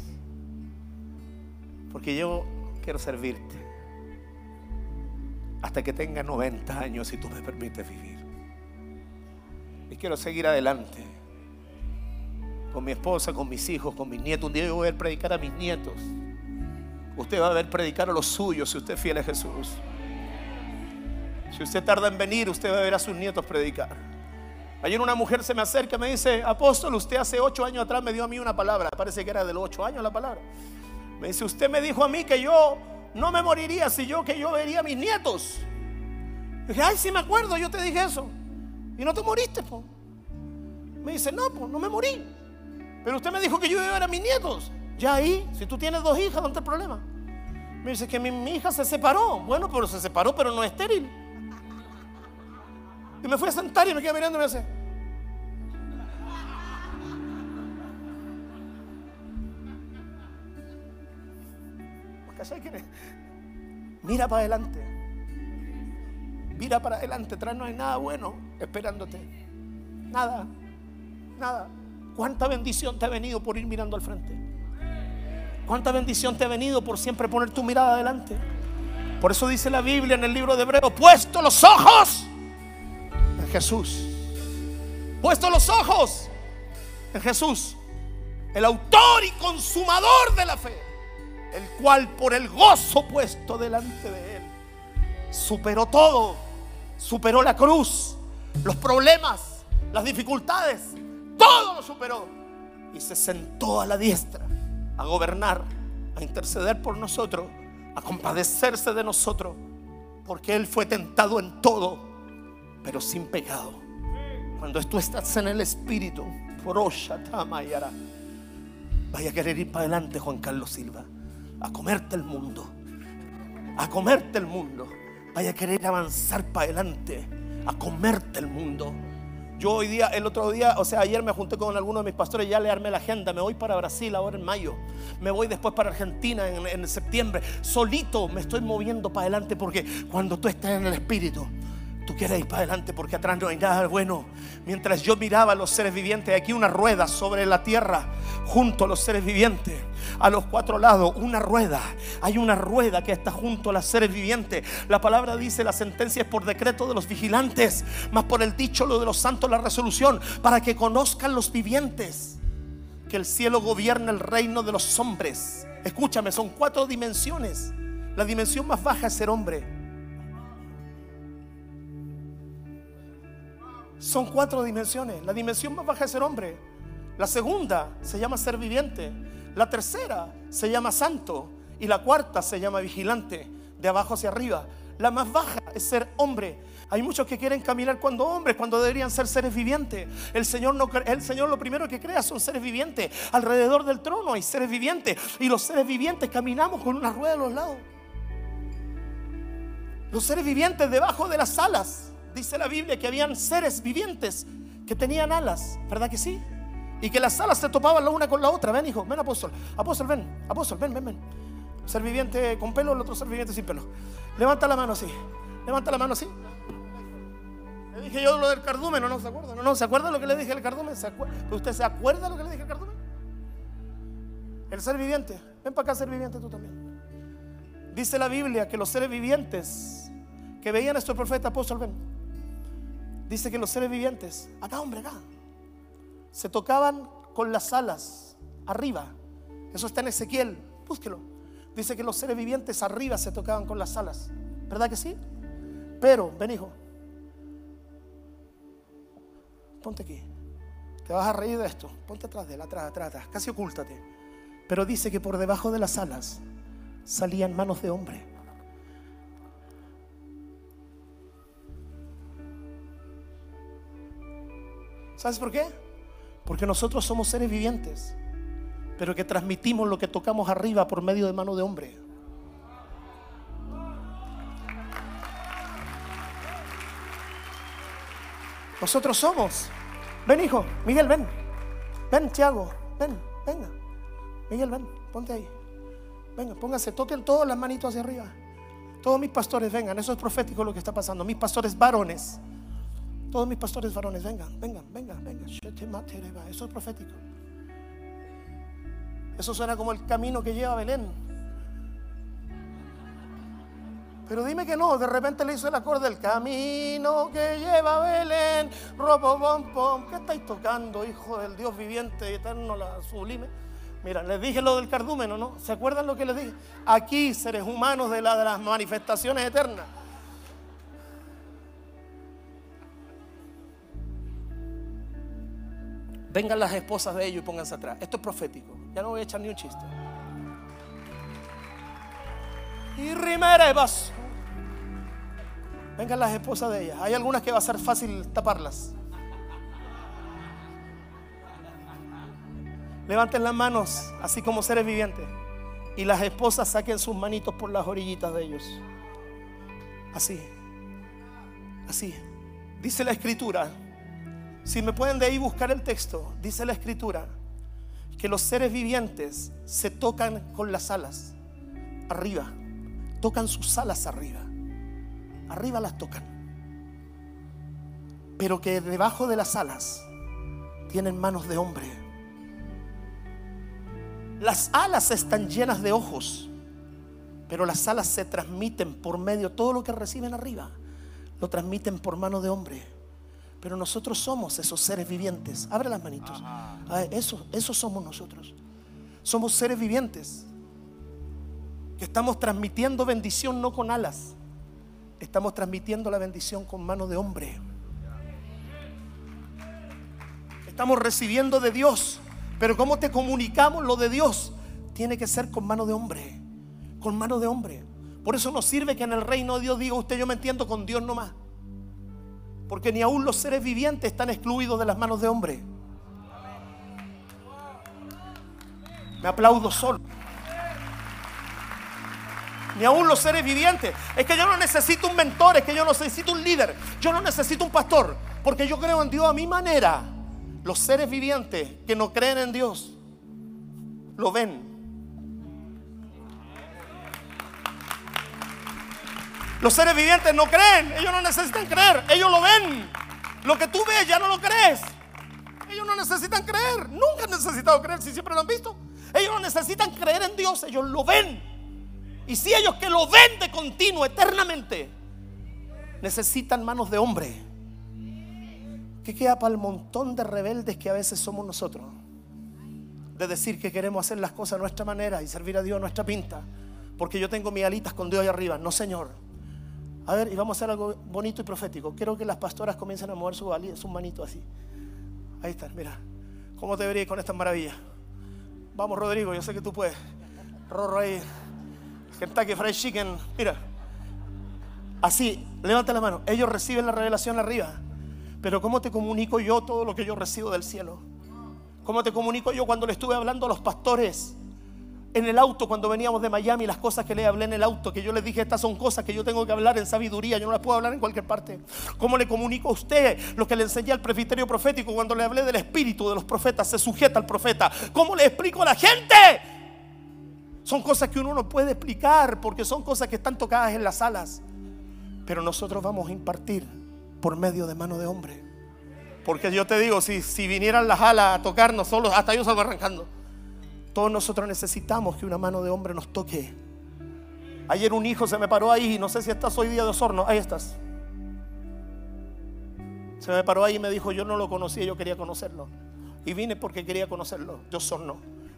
[SPEAKER 1] Porque yo quiero servirte hasta que tenga 90 años y tú me permites vivir. Y quiero seguir adelante con mi esposa, con mis hijos, con mis nietos. Un día yo voy a predicar a mis nietos. Usted va a ver predicar a los suyos si usted es fiel a Jesús. Si usted tarda en venir, usted va a ver a sus nietos predicar. Ayer una mujer se me acerca y me dice, apóstol, usted hace ocho años atrás me dio a mí una palabra. Parece que era de los ocho años la palabra. Me dice, usted me dijo a mí que yo no me moriría si yo que yo vería a mis nietos. dije, ay, sí me acuerdo, yo te dije eso. Y no te moriste, po. Me dice, no, pues no me morí. Pero usted me dijo que yo iba a ver a mis nietos. Ya ahí, si tú tienes dos hijas, ¿dónde está el problema? Me dice que mi, mi hija se separó. Bueno, pero se separó, pero no es estéril. Y me fui a sentar y me quedé mirando y me dice, Mira para adelante. Mira para adelante. Atrás no hay nada bueno esperándote. Nada. Nada. ¿Cuánta bendición te ha venido por ir mirando al frente? ¿Cuánta bendición te ha venido por siempre poner tu mirada adelante? Por eso dice la Biblia en el libro de Hebreo, puesto los ojos Jesús. Puesto los ojos en Jesús, el autor y consumador de la fe el cual por el gozo puesto delante de él, superó todo, superó la cruz, los problemas, las dificultades, todo lo superó y se sentó a la diestra a gobernar, a interceder por nosotros, a compadecerse de nosotros, porque Él fue tentado en todo, pero sin pecado. Cuando tú estás en el Espíritu, vaya a querer ir para adelante Juan Carlos Silva a comerte el mundo. A comerte el mundo. Vaya a querer avanzar para adelante. A comerte el mundo. Yo hoy día, el otro día, o sea, ayer me junté con algunos de mis pastores, ya le armé la agenda. Me voy para Brasil ahora en mayo. Me voy después para Argentina en, en septiembre. Solito me estoy moviendo para adelante porque cuando tú estás en el Espíritu, tú quieres ir para adelante porque atrás no hay nada bueno. Mientras yo miraba a los seres vivientes, aquí una rueda sobre la tierra, junto a los seres vivientes, a los cuatro lados, una rueda. Hay una rueda que está junto a los seres vivientes. La palabra dice, la sentencia es por decreto de los vigilantes, más por el dicho lo de los santos la resolución, para que conozcan los vivientes que el cielo gobierna el reino de los hombres. Escúchame, son cuatro dimensiones. La dimensión más baja es ser hombre. Son cuatro dimensiones. La dimensión más baja es ser hombre. La segunda se llama ser viviente. La tercera se llama santo. Y la cuarta se llama vigilante, de abajo hacia arriba. La más baja es ser hombre. Hay muchos que quieren caminar cuando hombres, cuando deberían ser seres vivientes. El Señor, no, el Señor lo primero que crea son seres vivientes. Alrededor del trono hay seres vivientes. Y los seres vivientes caminamos con una rueda a los lados. Los seres vivientes debajo de las alas. Dice la Biblia que habían seres vivientes que tenían alas. ¿Verdad que sí? Y que las alas se topaban la una con la otra. Ven, hijo, ven, apóstol. Apóstol, ven. Apóstol, ven, ven, ven. Ser viviente con pelo, el otro ser viviente sin pelo. Levanta la mano así. Levanta la mano así. Le dije yo lo del cardumen, ¿no? se acuerda? ¿No, no se acuerda lo que le dije al cardumen? ¿Usted se acuerda lo que le dije al cardumen? El ser viviente. Ven para acá, ser viviente tú también. Dice la Biblia que los seres vivientes que veían a nuestro profeta apóstol, ven. Dice que los seres vivientes, acá hombre, acá, se tocaban con las alas arriba. Eso está en Ezequiel, búsquelo. Dice que los seres vivientes arriba se tocaban con las alas. ¿Verdad que sí? Pero, ven hijo, ponte aquí. Te vas a reír de esto. Ponte atrás de él, atrás, atrás, atrás. Casi ocúltate. Pero dice que por debajo de las alas salían manos de hombre. ¿Sabes por qué? Porque nosotros somos seres vivientes, pero que transmitimos lo que tocamos arriba por medio de mano de hombre. Nosotros somos. Ven, hijo. Miguel, ven. Ven, Tiago. Ven, venga. Miguel, ven. Ponte ahí. Venga, pónganse, toquen todas las manitos hacia arriba. Todos mis pastores vengan. Eso es profético lo que está pasando. Mis pastores varones. Todos mis pastores varones, vengan, vengan, vengan, vengan. Eso es profético. Eso suena como el camino que lleva a Belén. Pero dime que no, de repente le hizo el acorde del camino que lleva a Belén, robo bom pom. ¿Qué estáis tocando, hijo del Dios viviente y eterno, la sublime? Mira, les dije lo del cardúmeno, ¿no? ¿Se acuerdan lo que les dije? Aquí, seres humanos de las manifestaciones eternas. Vengan las esposas de ellos y pónganse atrás. Esto es profético. Ya no voy a echar ni un chiste. Y rimere vaso. Vengan las esposas de ellas. Hay algunas que va a ser fácil taparlas. Levanten las manos, así como seres vivientes. Y las esposas saquen sus manitos por las orillitas de ellos. Así. Así. Dice la escritura. Si me pueden de ahí buscar el texto, dice la escritura que los seres vivientes se tocan con las alas arriba, tocan sus alas arriba, arriba las tocan, pero que debajo de las alas tienen manos de hombre. Las alas están llenas de ojos, pero las alas se transmiten por medio, todo lo que reciben arriba, lo transmiten por mano de hombre. Pero nosotros somos esos seres vivientes. Abre las manitos. Eso, eso somos nosotros. Somos seres vivientes. Que estamos transmitiendo bendición no con alas. Estamos transmitiendo la bendición con mano de hombre. Estamos recibiendo de Dios. Pero ¿cómo te comunicamos lo de Dios? Tiene que ser con mano de hombre. Con mano de hombre. Por eso nos sirve que en el reino de Dios diga usted, yo me entiendo con Dios nomás. Porque ni aún los seres vivientes están excluidos de las manos de hombre. Me aplaudo solo. Ni aún los seres vivientes. Es que yo no necesito un mentor, es que yo no necesito un líder, yo no necesito un pastor, porque yo creo en Dios a mi manera. Los seres vivientes que no creen en Dios lo ven Los seres vivientes no creen, ellos no necesitan creer, ellos lo ven. Lo que tú ves ya no lo crees. Ellos no necesitan creer, nunca han necesitado creer si siempre lo han visto. Ellos no necesitan creer en Dios, ellos lo ven. Y si ellos que lo ven de continuo, eternamente, necesitan manos de hombre, ¿qué queda para el montón de rebeldes que a veces somos nosotros? De decir que queremos hacer las cosas a nuestra manera y servir a Dios a nuestra pinta, porque yo tengo mis alitas con Dios ahí arriba. No, Señor. A ver, y vamos a hacer algo bonito y profético. Quiero que las pastoras comiencen a mover su, su manito así. Ahí están, mira. ¿Cómo te verías con esta maravilla? Vamos, Rodrigo, yo sé que tú puedes. Rorro ahí. Kentucky Fried Chicken. Mira. Así, levanta la mano. Ellos reciben la revelación arriba. Pero ¿cómo te comunico yo todo lo que yo recibo del cielo? ¿Cómo te comunico yo cuando le estuve hablando a los pastores? En el auto cuando veníamos de Miami, las cosas que le hablé en el auto, que yo les dije, estas son cosas que yo tengo que hablar en sabiduría, yo no las puedo hablar en cualquier parte. ¿Cómo le comunico a usted lo que le enseñé al presbiterio profético cuando le hablé del espíritu de los profetas? Se sujeta al profeta. ¿Cómo le explico a la gente? Son cosas que uno no puede explicar porque son cosas que están tocadas en las alas. Pero nosotros vamos a impartir por medio de mano de hombre. Porque yo te digo, si, si vinieran las alas a tocarnos solos, hasta yo salgo arrancando. Todos nosotros necesitamos que una mano de hombre nos toque. Ayer un hijo se me paró ahí, no sé si estás hoy día de Osorno, ahí estás. Se me paró ahí y me dijo, yo no lo conocía, yo quería conocerlo. Y vine porque quería conocerlo, de Osorno.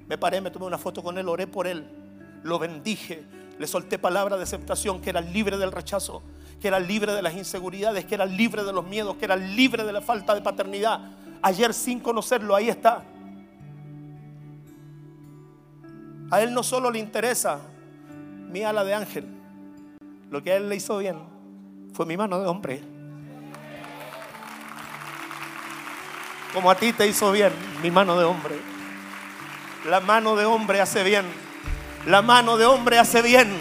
[SPEAKER 1] Me paré, me tomé una foto con él, oré por él, lo bendije, le solté palabra de aceptación, que era libre del rechazo, que era libre de las inseguridades, que era libre de los miedos, que era libre de la falta de paternidad. Ayer sin conocerlo, ahí está. A él no solo le interesa mi ala de ángel, lo que a él le hizo bien fue mi mano de hombre. Como a ti te hizo bien mi mano de hombre. La mano de hombre hace bien. La mano de hombre hace bien.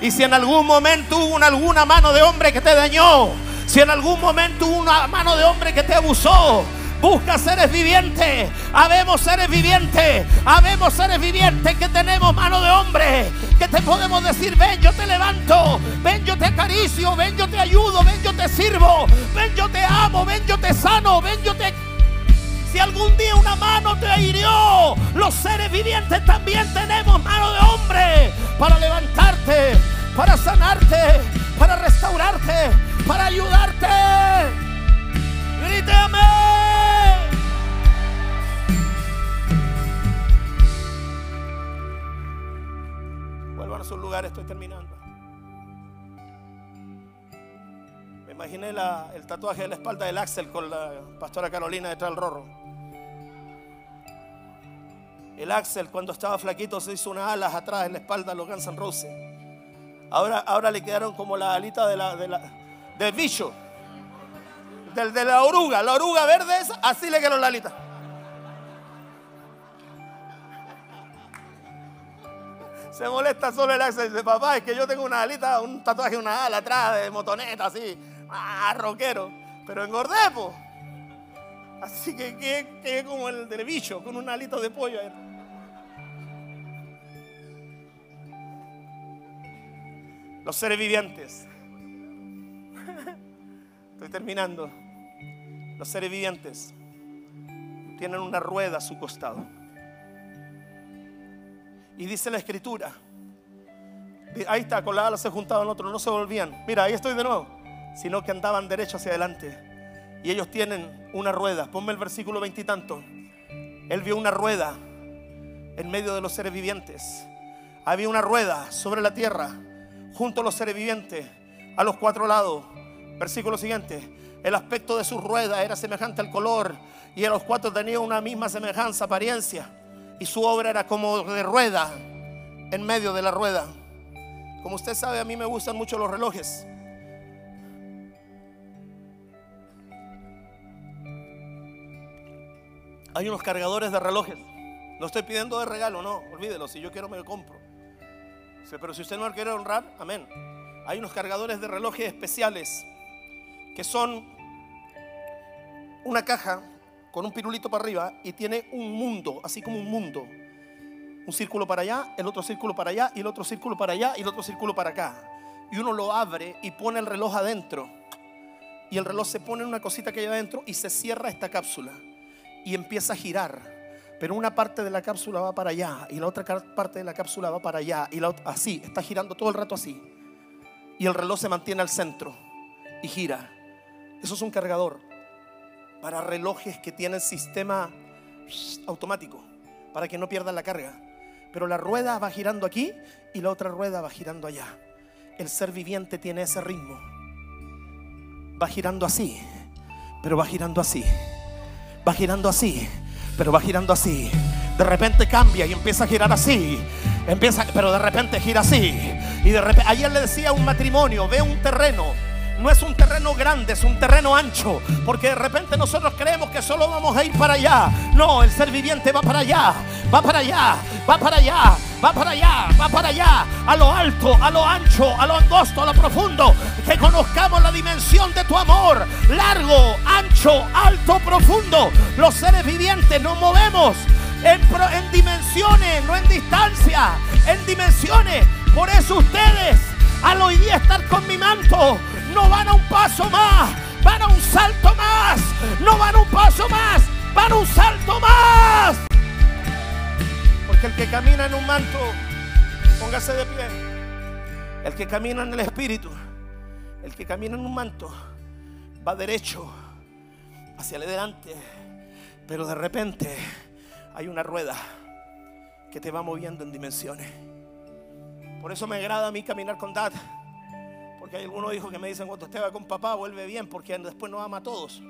[SPEAKER 1] Y si en algún momento hubo alguna mano de hombre que te dañó, si en algún momento hubo una mano de hombre que te abusó, Busca seres vivientes. Habemos seres vivientes. Habemos seres vivientes que tenemos mano de hombre. Que te podemos decir, ven, yo te levanto. Ven, yo te acaricio. Ven, yo te ayudo. Ven, yo te sirvo. Ven, yo te amo. Ven, yo te sano. Ven, yo te... Si algún día una mano te hirió, los seres vivientes también tenemos mano de hombre para levantarte, para sanarte, para restaurarte, para ayudarte. Grite a su lugar, estoy terminando. Me imaginé el tatuaje de la espalda del Axel con la pastora Carolina detrás del rorro. El Axel cuando estaba flaquito se hizo unas alas atrás en la espalda de los Guns. Ahora, ahora le quedaron como la alita de la, de la, del bicho. Del de la oruga. La oruga verde así le quedaron la alita. Se molesta solo el Axel. Dice, papá, es que yo tengo una alita, un tatuaje, una ala atrás de motoneta, así. Ah, rockero. Pero engordé, po. Así que quedé como el del bicho, con un alito de pollo. Los seres vivientes. Estoy terminando. Los seres vivientes tienen una rueda a su costado. Y dice la escritura, ahí está, con la ala se juntaban otro, no se volvían. Mira, ahí estoy de nuevo, sino que andaban derecho hacia adelante. Y ellos tienen una rueda. Ponme el versículo veintitanto. Él vio una rueda en medio de los seres vivientes. Había una rueda sobre la tierra, junto a los seres vivientes, a los cuatro lados. Versículo siguiente. El aspecto de su rueda era semejante al color y a los cuatro tenía una misma semejanza, apariencia y su obra era como de rueda, en medio de la rueda. Como usted sabe, a mí me gustan mucho los relojes. Hay unos cargadores de relojes. No estoy pidiendo de regalo, no, olvídelo. Si yo quiero, me lo compro. Pero si usted no lo quiere honrar, amén. Hay unos cargadores de relojes especiales que son una caja con un pirulito para arriba y tiene un mundo, así como un mundo. Un círculo para allá, el otro círculo para allá y el otro círculo para allá y el otro círculo para acá. Y uno lo abre y pone el reloj adentro. Y el reloj se pone en una cosita que hay adentro y se cierra esta cápsula. Y empieza a girar. Pero una parte de la cápsula va para allá y la otra parte de la cápsula va para allá. Y la otra, así, está girando todo el rato así. Y el reloj se mantiene al centro y gira. Eso es un cargador para relojes que tienen sistema automático, para que no pierdan la carga. Pero la rueda va girando aquí y la otra rueda va girando allá. El ser viviente tiene ese ritmo. Va girando así, pero va girando así. Va girando así, pero va girando así. De repente cambia y empieza a girar así. Empieza, pero de repente gira así Y de repente, ayer le decía a un matrimonio, ve un terreno. No es un terreno grande, es un terreno ancho. Porque de repente nosotros creemos que solo vamos a ir para allá. No, el ser viviente va para allá, va para allá, va para allá, va para allá, va para allá. A lo alto, a lo ancho, a lo angosto, a lo profundo. Que conozcamos la dimensión de tu amor. Largo, ancho, alto, profundo. Los seres vivientes nos movemos en, dimensiones, no en distancia, en dimensiones. Por eso ustedes, al hoy día estar con mi manto, no van a un paso más, van a un salto más, no van a un paso más, van a un salto más. Porque el que camina en un manto, póngase de pie. El que camina en el espíritu, el que camina en un manto, va derecho hacia adelante. Pero de repente hay una rueda que te va moviendo en dimensiones. Por eso me agrada a mí caminar con Dad. Porque hay algunos hijos que me dicen, cuando usted va con papá, vuelve bien, porque después nos ama a todos.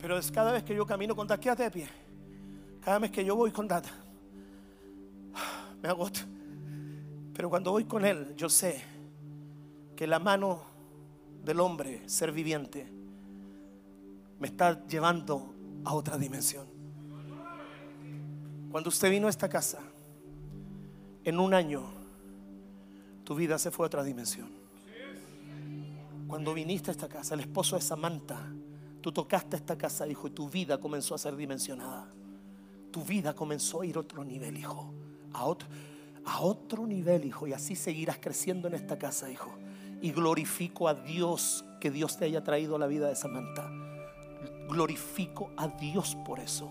[SPEAKER 1] Pero es cada vez que yo camino con quédate de pie. Cada vez que yo voy con Dad, me agoto. Pero cuando voy con Él, yo sé que la mano del hombre, ser viviente, me está llevando a otra dimensión. Cuando usted vino a esta casa, en un año, tu vida se fue a otra dimensión. Cuando viniste a esta casa, el esposo de Samantha, tú tocaste esta casa, hijo, y tu vida comenzó a ser dimensionada. Tu vida comenzó a ir a otro nivel, hijo. A otro, a otro nivel, hijo. Y así seguirás creciendo en esta casa, hijo. Y glorifico a Dios que Dios te haya traído a la vida de Samantha. Glorifico a Dios por eso.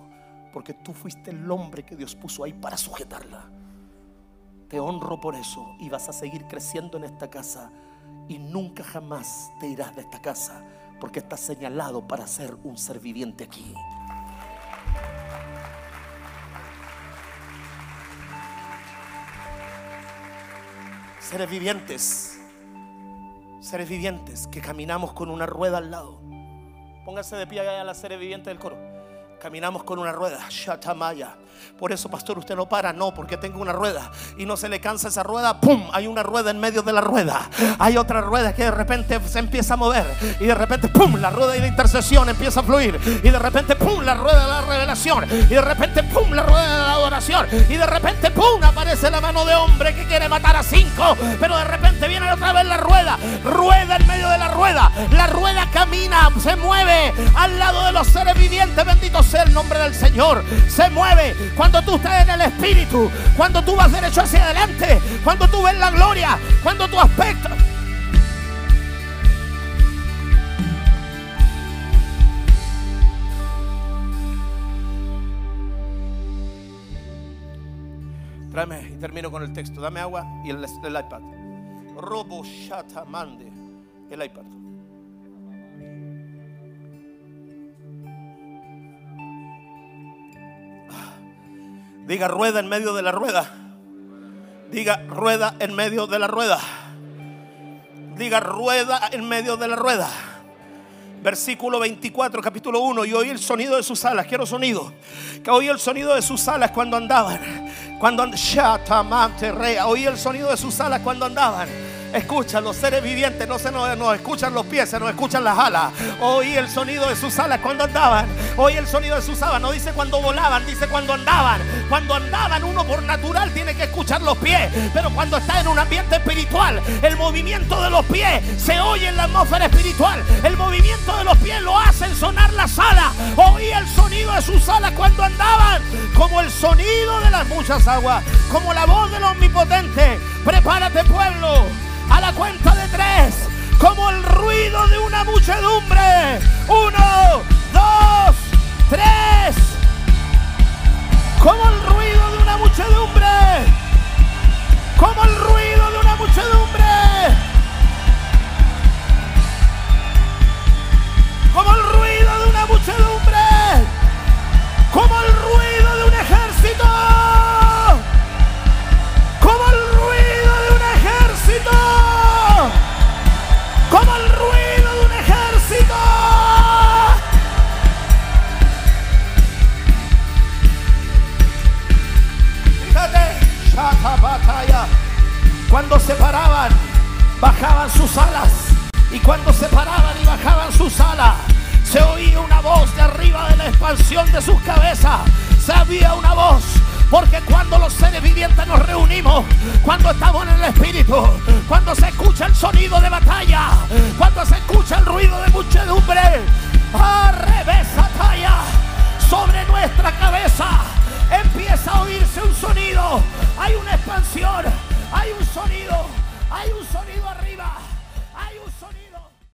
[SPEAKER 1] Porque tú fuiste el hombre que Dios puso ahí para sujetarla. Te honro por eso y vas a seguir creciendo en esta casa y nunca jamás te irás de esta casa porque estás señalado para ser un ser viviente aquí. Seres vivientes, seres vivientes que caminamos con una rueda al lado. Póngase de pie a la seres viviente del coro. Caminamos con una rueda, Shatamaya. Por eso, pastor, usted no para, no, porque tengo una rueda y no se le cansa esa rueda, ¡pum! Hay una rueda en medio de la rueda. Hay otra rueda que de repente se empieza a mover y de repente, ¡pum! La rueda de intercesión empieza a fluir y de repente, ¡pum! La rueda de la revelación y de repente, ¡pum! La rueda de y de repente, ¡pum! Aparece la mano de hombre que quiere matar a cinco, pero de repente viene otra vez la rueda, rueda en medio de la rueda, la rueda camina, se mueve al lado de los seres vivientes, bendito sea el nombre del Señor, se mueve cuando tú estás en el Espíritu, cuando tú vas derecho hacia adelante, cuando tú ves la gloria, cuando tu aspecto... Tráeme y termino con el texto. Dame agua y el, iPad. Robo. El iPad. Diga rueda en medio de la rueda. Diga rueda en medio de la rueda. Diga rueda en medio de la rueda. Versículo 24, capítulo 1. Y oí el sonido de sus alas. Quiero sonido. Que oí el sonido de sus alas cuando andaban. Cuando and- Shatamante rea. Oí el sonido de sus alas cuando andaban. Escuchan los seres vivientes, no se nos, nos escuchan los pies, se nos escuchan las alas. Oí el sonido de sus alas cuando andaban. Oí el sonido de sus alas. No dice cuando volaban, dice cuando andaban. Cuando andaban, uno por natural tiene que escuchar los pies. Pero cuando está en un ambiente espiritual, el movimiento de los pies se oye en la atmósfera espiritual. El movimiento de los pies lo hacen sonar las alas. Oí el sonido de sus alas cuando andaban. Como el sonido de las muchas aguas. Como la voz del omnipotente. Prepárate, pueblo. A la cuenta de tres. Como el ruido de una muchedumbre. Uno, dos, tres. Como el ruido de una muchedumbre. Como el ruido bajaban sus alas. Y cuando se paraban y bajaban sus alas, se oía una voz de arriba de la expansión de sus cabezas. Se había una voz. Porque cuando los seres vivientes nos reunimos, cuando estamos en el Espíritu, cuando se escucha el sonido de batalla, cuando se escucha el ruido de muchedumbre, ¡ah, revesa talla sobre nuestra cabeza, empieza a oírse un sonido. Hay una expansión, hay un sonido, hay un sonido arriba.